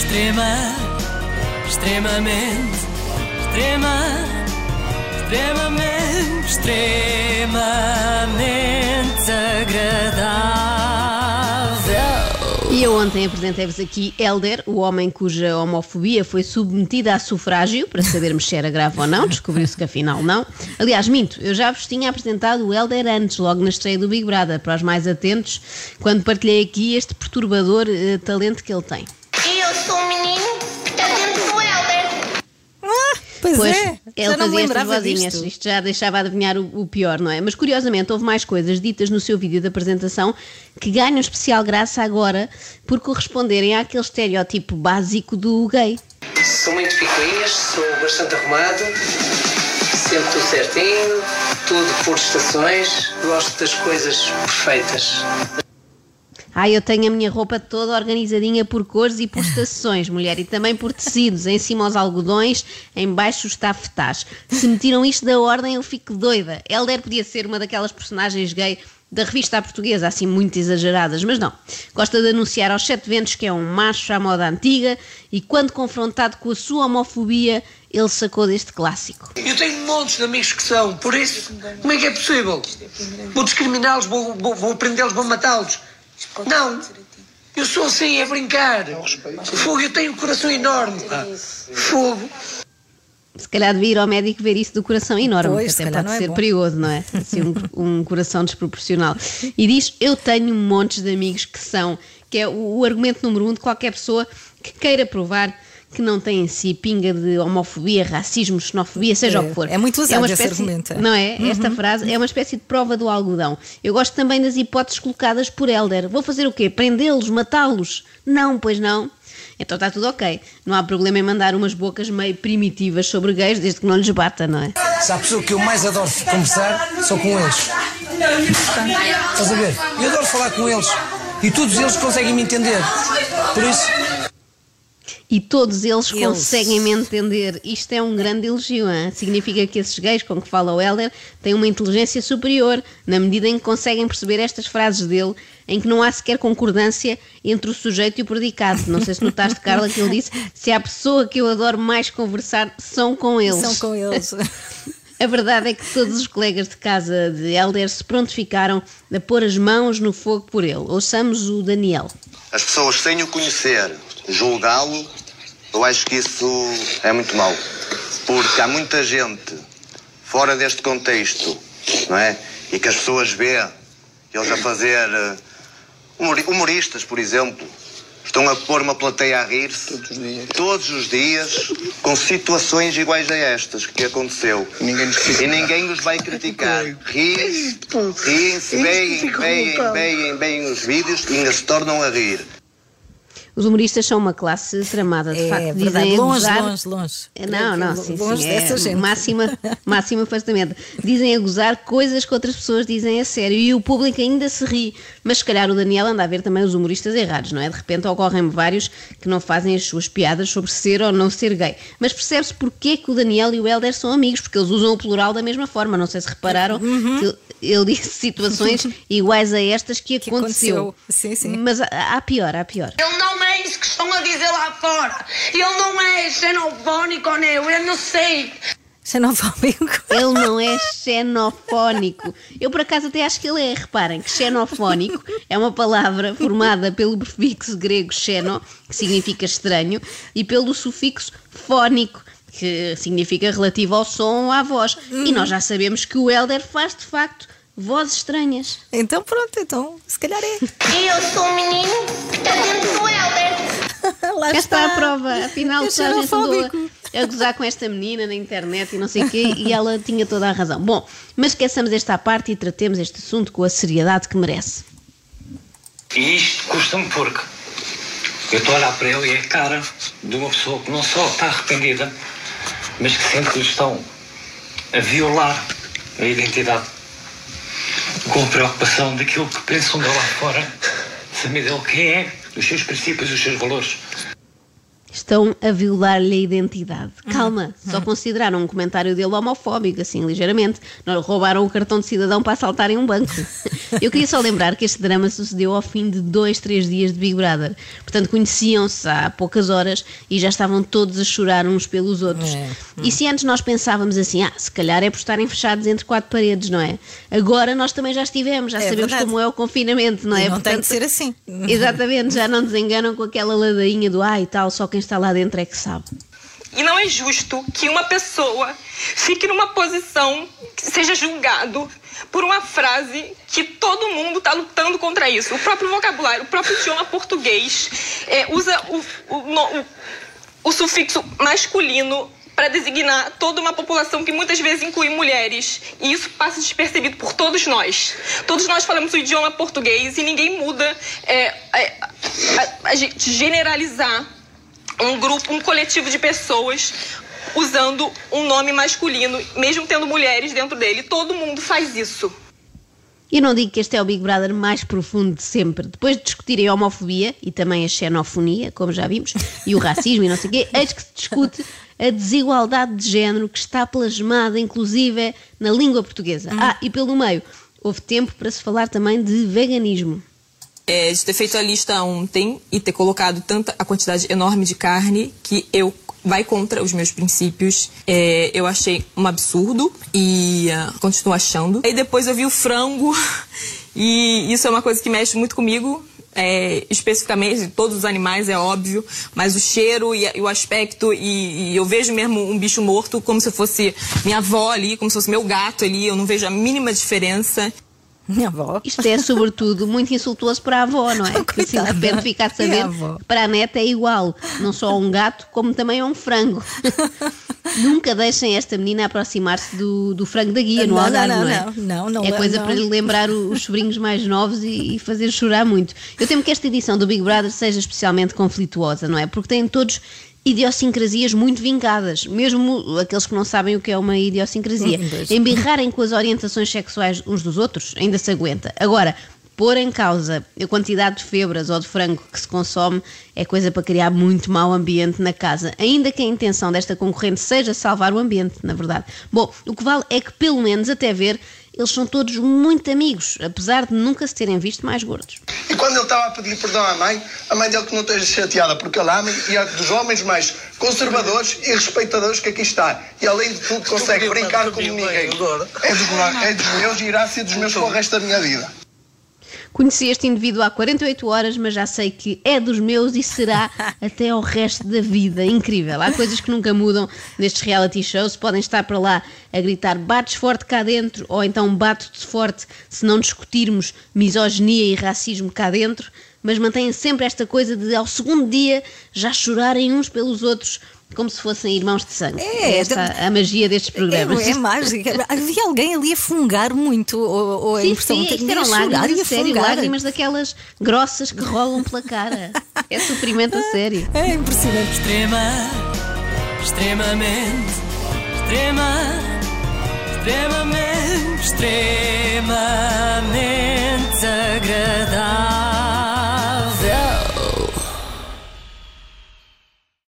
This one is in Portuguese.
Extrema, extremamente, extrema, extremamente, extremamente agradável. E eu ontem apresentei-vos aqui Elder, o homem cuja homofobia foi submetida a sufrágio, para sabermos se era grave ou não, descobriu-se que afinal não. Aliás, minto, eu já vos tinha apresentado o Elder antes, logo na estreia do Big Brother, para os mais atentos, quando partilhei aqui este perturbador eh, talento que ele tem. Pois, Pois, é, ele já não me fazia estas vozinhas. disto. Isto já deixava adivinhar o, o pior, não é? Mas curiosamente houve mais coisas ditas no seu vídeo de apresentação que ganham especial graça agora por corresponderem àquele estereótipo básico do gay. Sou muito picuinhas, sou bastante arrumado, sempre tudo certinho, tudo por estações, gosto das coisas perfeitas. Ah, eu tenho a minha roupa toda organizadinha por cores e por estações, mulher, e também por tecidos, em cima os algodões, em baixo os tafetás. Se me tiram isto da ordem, eu fico doida. Helder podia ser uma daquelas personagens gay da revista à portuguesa, assim muito exageradas, mas não. Gosta de anunciar aos sete ventos que é um macho à moda antiga e quando confrontado com a sua homofobia, ele sacou deste clássico. Eu tenho montes de amigos que são, por isso, como é que é possível? Vou discriminá-los, vou, vou, vou prendê-los, vou matá-los. Não, eu sou assim, é brincar. Fogo, eu tenho um coração enorme. pá. Fogo. Se calhar devia ir ao médico ver isso do coração enorme, Pois, que até pode não é ser bom. perigoso, não é? Assim, um, um coração desproporcional. E diz: Eu tenho montes de amigos que são, que é o, o argumento número um de qualquer pessoa que queira provar que não tem em si pinga de homofobia, racismo, xenofobia, seja É, o que for. é muito usado uma esse espécie, argumento, é. Não é? Esta frase é uma espécie de prova do algodão. Eu gosto também das hipóteses colocadas por Helder. Vou fazer o quê? Prendê-los? Matá-los? Não, pois não. Então está tudo ok. Não há problema em mandar umas bocas meio primitivas sobre gays, desde que não lhes bata, não é? Se há pessoa que eu mais adoro conversar, são com eles. Estás a ver? Eu adoro falar com eles. E todos eles conseguem me entender. Por isso, E todos eles, Eles. conseguem me entender. Isto é um grande elogio. Hein? Significa que esses gays com que fala o Helder têm uma inteligência superior, na medida em que conseguem perceber estas frases dele, em que não há sequer concordância entre o sujeito e o predicado. Não sei se notaste, Carla, que ele disse: se há pessoa que eu adoro mais conversar, são com eles. São com eles. A verdade é que todos os colegas de casa de Helder se prontificaram a pôr as mãos no fogo por ele. Ouçamos o Daniel. As pessoas sem o conhecer, julgá-lo, eu acho que isso é muito mau. Porque há muita gente fora deste contexto, não é? E que as pessoas vê eles a fazer eh, humori- humoristas, por exemplo, estão a pôr uma plateia a rir-se Todos os dias. todos os dias com situações iguais a estas que aconteceu. Ninguém nos critica. E ninguém os vai criticar. Riem-se, riem-se, veem, veem, veem, veem os vídeos e ainda se tornam a rir. Os humoristas são uma classe tramada, de É facto. verdade, dizem a longe, gozar- longe, longe. Não, não, sim, Longe sim. dessa É gente. máxima, máximo afastamento. Dizem a gozar coisas que outras pessoas dizem a sério e o público ainda se ri. Mas se calhar o Daniel anda a ver também os humoristas errados, não é? De repente ocorrem vários que não fazem as suas piadas sobre ser ou não ser gay. Mas percebe-se porque que o Daniel e o Helder são amigos, porque eles usam o plural da mesma forma. Não sei se repararam Uhum. que ele- disse situações iguais a estas que Que aconteceu. aconteceu. Sim, sim. Mas há, pior, há pior. Ele não é isso que estão a dizer lá fora. Ele não é xenofónico, não, eu não sei. Xenofóbico. Ele não é xenofónico. Eu, por acaso, até acho que ele é. Reparem que xenofónico é uma palavra formada pelo prefixo grego xeno, que significa estranho, e pelo sufixo fónico, que significa relativo ao som ou à voz. E nós já sabemos que o Helder faz, de facto, vozes estranhas. Então pronto, então se calhar é. Eu sou um menino que está dentro do Helder. Lá Cá está a prova. Afinal, É a gente andou a, a gozar com esta menina na internet e não sei o quê, e ela tinha toda a razão. Bom, mas esqueçamos esta parte e tratemos este assunto com a seriedade que merece. E isto custa-me porque eu estou a olhar para ele e é a cara de uma pessoa que não só está arrependida, mas que sente que lhe estão a violar a identidade com preocupação daquilo que pensam de lá fora, dele quem é, dos seus princípios, dos seus valores. Estão a violar-lhe a identidade. Hum, Calma, só consideraram um comentário dele homofóbico, assim, ligeiramente. Não roubaram o cartão de cidadão para assaltarem um banco. Eu queria só lembrar que este drama sucedeu ao fim de dois, três dias de Big Brother. Portanto, conheciam-se há poucas horas e já estavam todos a chorar uns pelos outros. É. E se antes nós pensávamos assim, ah, se calhar é por estarem fechados entre quatro paredes, não é? Agora nós também já estivemos, já É sabemos verdade. como é o confinamento, não E é? não tem Portanto, de ser assim. Exatamente, já não desenganam com aquela ladainha do ah e tal, só quem está lá dentro é que sabe. E não é justo que uma pessoa fique numa posição que seja julgado por uma frase que todo mundo está lutando contra isso. O próprio vocabulário, o próprio idioma português é, usa o, o, no- o- o sufixo masculino para designar toda uma população que muitas vezes inclui mulheres. E isso passa despercebido por todos nós. Todos nós falamos o idioma português e ninguém muda é, é, a- a gente generalizar um grupo, um coletivo de pessoas usando um nome masculino, mesmo tendo mulheres dentro dele. Todo mundo faz isso. E não digo que este é o Big Brother mais profundo de sempre. Depois de discutirem a homofobia e também a xenofonia, como já vimos, e o racismo e não sei o quê, eis que se discute a desigualdade de género que está plasmada, inclusive, na língua portuguesa. Ah, e pelo meio, houve tempo para se falar também de veganismo. É, de ter feito a lista ontem e ter colocado tanta a quantidade enorme de carne que eu vai contra os meus princípios. É, eu achei um absurdo e ah, continuo achando. Aí depois eu vi o frango e isso é uma coisa que mexe muito comigo. é, especificamente todos os animais, é óbvio, mas o cheiro e, e o aspecto, e, e eu vejo mesmo um bicho morto como se fosse minha avó ali, como se fosse meu gato ali, eu não vejo a mínima diferença. Minha avó. Isto é, sobretudo, muito insultuoso para a avó, não é? Porque assim de repente fica a saber que para a neta é igual. Não só a um gato, como também a um frango. Nunca deixem esta menina aproximar-se do, do frango da guia no Não, Algarve, não, não, é? não, não, não, É coisa não. para lhe lembrar os sobrinhos mais novos e, e fazer chorar muito. Eu temo que esta edição do Big Brother seja especialmente conflituosa, não é? Porque têm todos idiosincrasias muito vincadas, mesmo aqueles que não sabem o que é uma idiosincrasia. Hum, pois. Embirrarem com as orientações sexuais uns dos outros ainda se aguenta. Agora, pôr em causa a quantidade de febras ou de frango que se consome é coisa para criar muito mau ambiente na casa, ainda que a intenção desta concorrente seja salvar o ambiente, na verdade. Bom, o que vale é que, pelo menos até ver, eles são todos muito amigos, apesar de nunca se terem visto mais gordos. E quando ele estava a pedir perdão à mãe, a mãe dele que não esteja chateada porque ele ama e é dos homens mais conservadores e respeitadores que aqui está. E além de tudo consegue brincar como pediu, ninguém. É dos, é dos meus e irá ser dos meus para o resto da minha vida. Conheci este indivíduo há 48 horas, mas já sei que é dos meus e será até ao resto da vida. Incrível. Há coisas que nunca mudam nestes reality shows. Podem estar para lá a gritar bates forte cá dentro ou então bato-te forte se não discutirmos misoginia e racismo cá dentro. Mas mantêm sempre esta coisa de ao segundo dia já chorarem uns pelos outros como se fossem irmãos de sangue. É, é esta, a magia destes programas. É, é mágica. Havia alguém ali a fungar muito, ou, ou sim, a impressão sim, que lágrimas, a sério, lágrimas daquelas grossas que rolam pela cara. é sofrimento a sério. É impressionante. Extrema, extremamente, extrema, extremamente, extremamente agradável.